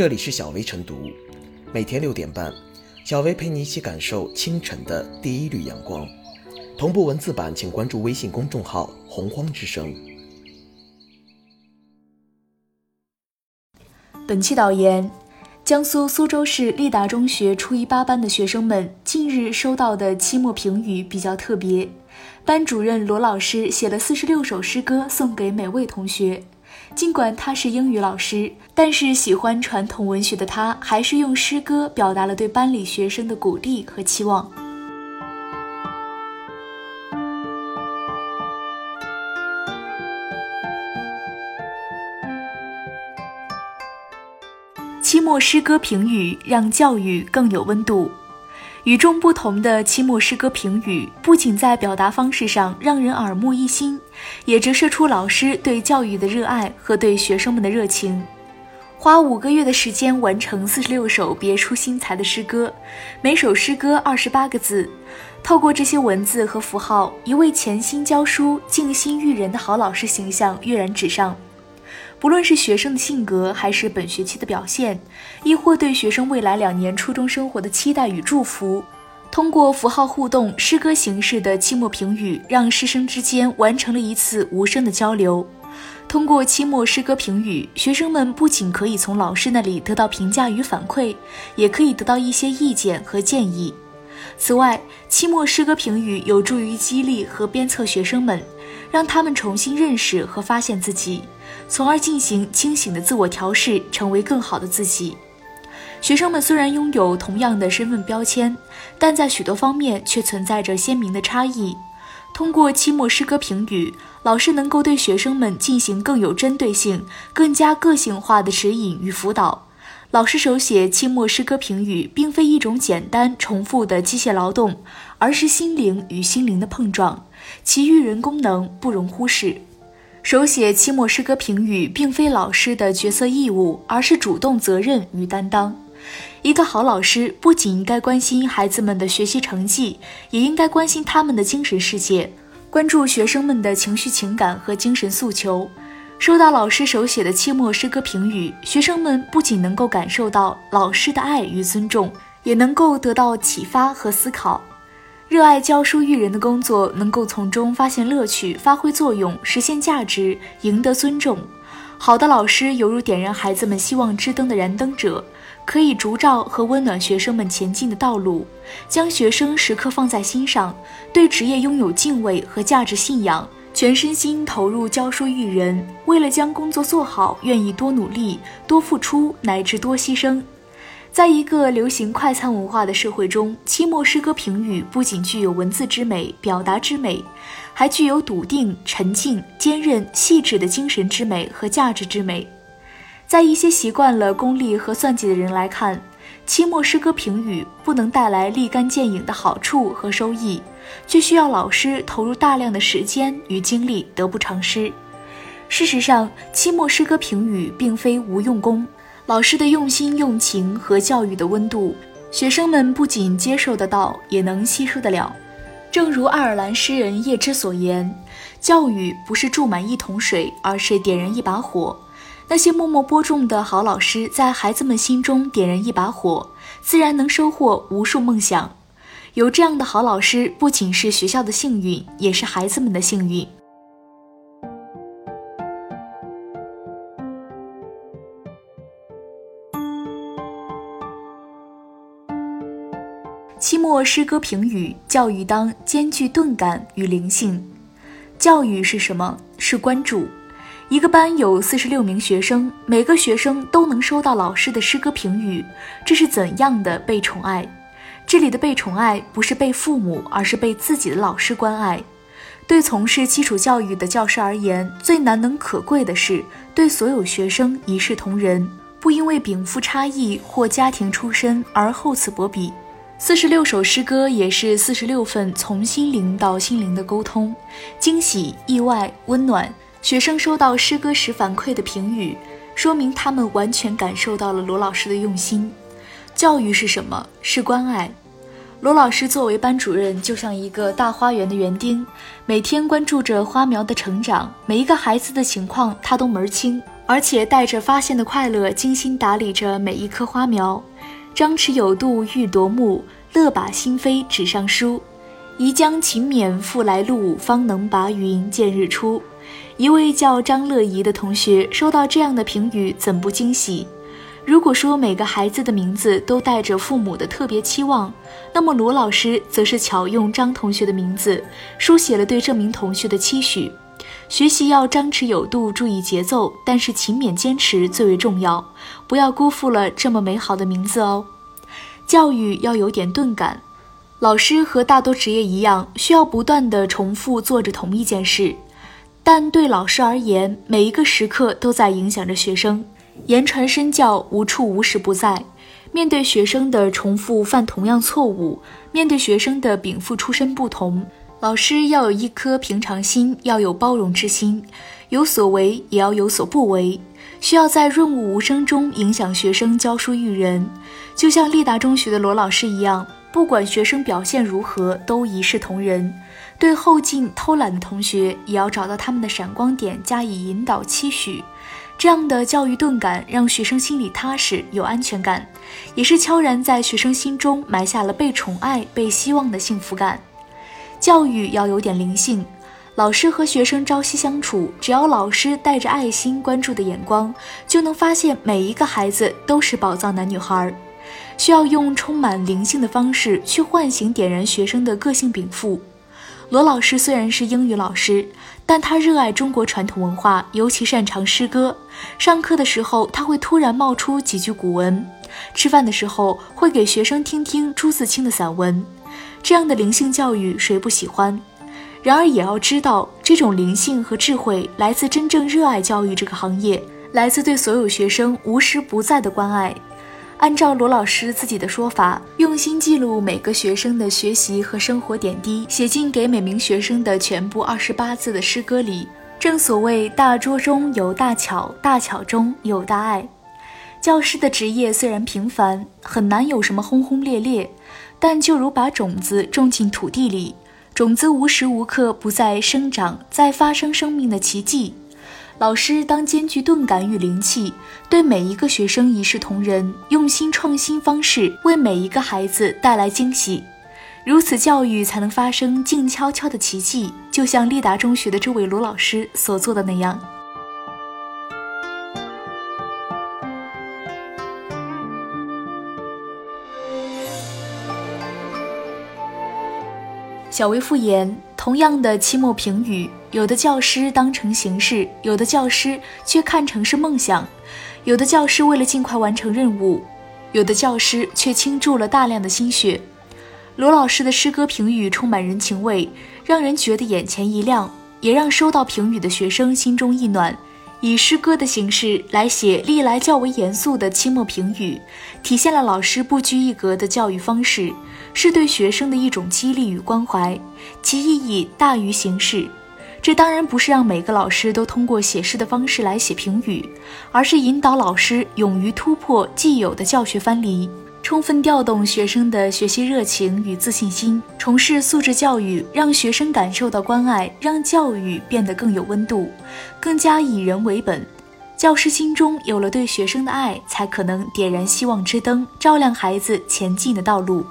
这里是小薇晨读，每天六点半，小薇陪你一起感受清晨的第一缕阳光。同步文字版，请关注微信公众号“洪荒之声”。本期导言：江苏苏州市立达中学初一八班的学生们近日收到的期末评语比较特别，班主任罗老师写了四十六首诗歌送给每位同学。尽管他是英语老师，但是喜欢传统文学的他，还是用诗歌表达了对班里学生的鼓励和期望。期末诗歌评语让教育更有温度。与众不同的期末诗歌评语，不仅在表达方式上让人耳目一新，也折射出老师对教育的热爱和对学生们的热情。花五个月的时间完成四十六首别出心裁的诗歌，每首诗歌二十八个字。透过这些文字和符号，一位潜心教书、静心育人的好老师形象跃然纸上。不论是学生的性格，还是本学期的表现，亦或对学生未来两年初中生活的期待与祝福，通过符号互动、诗歌形式的期末评语，让师生之间完成了一次无声的交流。通过期末诗歌评语，学生们不仅可以从老师那里得到评价与反馈，也可以得到一些意见和建议。此外，期末诗歌评语有助于激励和鞭策学生们，让他们重新认识和发现自己。从而进行清醒的自我调试，成为更好的自己。学生们虽然拥有同样的身份标签，但在许多方面却存在着鲜明的差异。通过期末诗歌评语，老师能够对学生们进行更有针对性、更加个性化的指引与辅导。老师手写期末诗歌评语，并非一种简单重复的机械劳动，而是心灵与心灵的碰撞，其育人功能不容忽视。手写期末诗歌评语，并非老师的角色义务，而是主动责任与担当。一个好老师不仅应该关心孩子们的学习成绩，也应该关心他们的精神世界，关注学生们的情绪情感和精神诉求。收到老师手写的期末诗歌评语，学生们不仅能够感受到老师的爱与尊重，也能够得到启发和思考。热爱教书育人的工作，能够从中发现乐趣、发挥作用、实现价值、赢得尊重。好的老师犹如点燃孩子们希望之灯的燃灯者，可以烛照和温暖学生们前进的道路，将学生时刻放在心上，对职业拥有敬畏和价值信仰，全身心投入教书育人。为了将工作做好，愿意多努力、多付出，乃至多牺牲。在一个流行快餐文化的社会中，期末诗歌评语不仅具有文字之美、表达之美，还具有笃定、沉静、坚韧、细致的精神之美和价值之美。在一些习惯了功利和算计的人来看，期末诗歌评语不能带来立竿见影的好处和收益，却需要老师投入大量的时间与精力，得不偿失。事实上，期末诗歌评语并非无用功。老师的用心用情和教育的温度，学生们不仅接受得到，也能吸收得了。正如爱尔兰诗人叶芝所言：“教育不是注满一桶水，而是点燃一把火。”那些默默播种的好老师，在孩子们心中点燃一把火，自然能收获无数梦想。有这样的好老师，不仅是学校的幸运，也是孩子们的幸运。期末诗歌评语：教育当兼具钝感与灵性。教育是什么？是关注。一个班有四十六名学生，每个学生都能收到老师的诗歌评语，这是怎样的被宠爱？这里的被宠爱不是被父母，而是被自己的老师关爱。对从事基础教育的教师而言，最难能可贵的是对所有学生一视同仁，不因为禀赋差异或家庭出身而厚此薄彼。四十六首诗歌也是四十六份从心灵到心灵的沟通，惊喜、意外、温暖。学生收到诗歌时反馈的评语，说明他们完全感受到了罗老师的用心。教育是什么？是关爱。罗老师作为班主任，就像一个大花园的园丁，每天关注着花苗的成长，每一个孩子的情况他都门儿清。而且带着发现的快乐，精心打理着每一棵花苗。张弛有度欲夺目，乐把心扉纸上书。宜将勤勉复来路，方能拔云见日出。一位叫张乐怡的同学收到这样的评语，怎不惊喜？如果说每个孩子的名字都带着父母的特别期望，那么罗老师则是巧用张同学的名字，书写了对这名同学的期许。学习要张弛有度，注意节奏，但是勤勉坚持最为重要，不要辜负了这么美好的名字哦。教育要有点钝感，老师和大多职业一样，需要不断的重复做着同一件事。但对老师而言，每一个时刻都在影响着学生，言传身教无处无时不在。面对学生的重复犯同样错误，面对学生的禀赋出身不同，老师要有一颗平常心，要有包容之心，有所为也要有所不为，需要在润物无声中影响学生教书育人。就像立达中学的罗老师一样，不管学生表现如何，都一视同仁。对后进偷懒的同学，也要找到他们的闪光点，加以引导期许。这样的教育钝感，让学生心里踏实有安全感，也是悄然在学生心中埋下了被宠爱、被希望的幸福感。教育要有点灵性，老师和学生朝夕相处，只要老师带着爱心、关注的眼光，就能发现每一个孩子都是宝藏男女孩。需要用充满灵性的方式去唤醒、点燃学生的个性禀赋。罗老师虽然是英语老师，但他热爱中国传统文化，尤其擅长诗歌。上课的时候，他会突然冒出几句古文；吃饭的时候，会给学生听听朱自清的散文。这样的灵性教育，谁不喜欢？然而，也要知道，这种灵性和智慧来自真正热爱教育这个行业，来自对所有学生无时不在的关爱。按照罗老师自己的说法，用心记录每个学生的学习和生活点滴，写进给每名学生的全部二十八字的诗歌里。正所谓大拙中有大巧，大巧中有大爱。教师的职业虽然平凡，很难有什么轰轰烈烈，但就如把种子种进土地里，种子无时无刻不在生长，在发生生命的奇迹。老师当兼具钝感与灵气，对每一个学生一视同仁，用心创新方式，为每一个孩子带来惊喜。如此教育才能发生静悄悄的奇迹，就像立达中学的这位罗老师所做的那样。小薇复言，同样的期末评语。有的教师当成形式，有的教师却看成是梦想；有的教师为了尽快完成任务，有的教师却倾注了大量的心血。罗老师的诗歌评语充满人情味，让人觉得眼前一亮，也让收到评语的学生心中一暖。以诗歌的形式来写历来较为严肃的期末评语，体现了老师不拘一格的教育方式，是对学生的一种激励与关怀，其意义大于形式。这当然不是让每个老师都通过写诗的方式来写评语，而是引导老师勇于突破既有的教学藩篱，充分调动学生的学习热情与自信心，从事素质教育，让学生感受到关爱，让教育变得更有温度，更加以人为本。教师心中有了对学生的爱，才可能点燃希望之灯，照亮孩子前进的道路。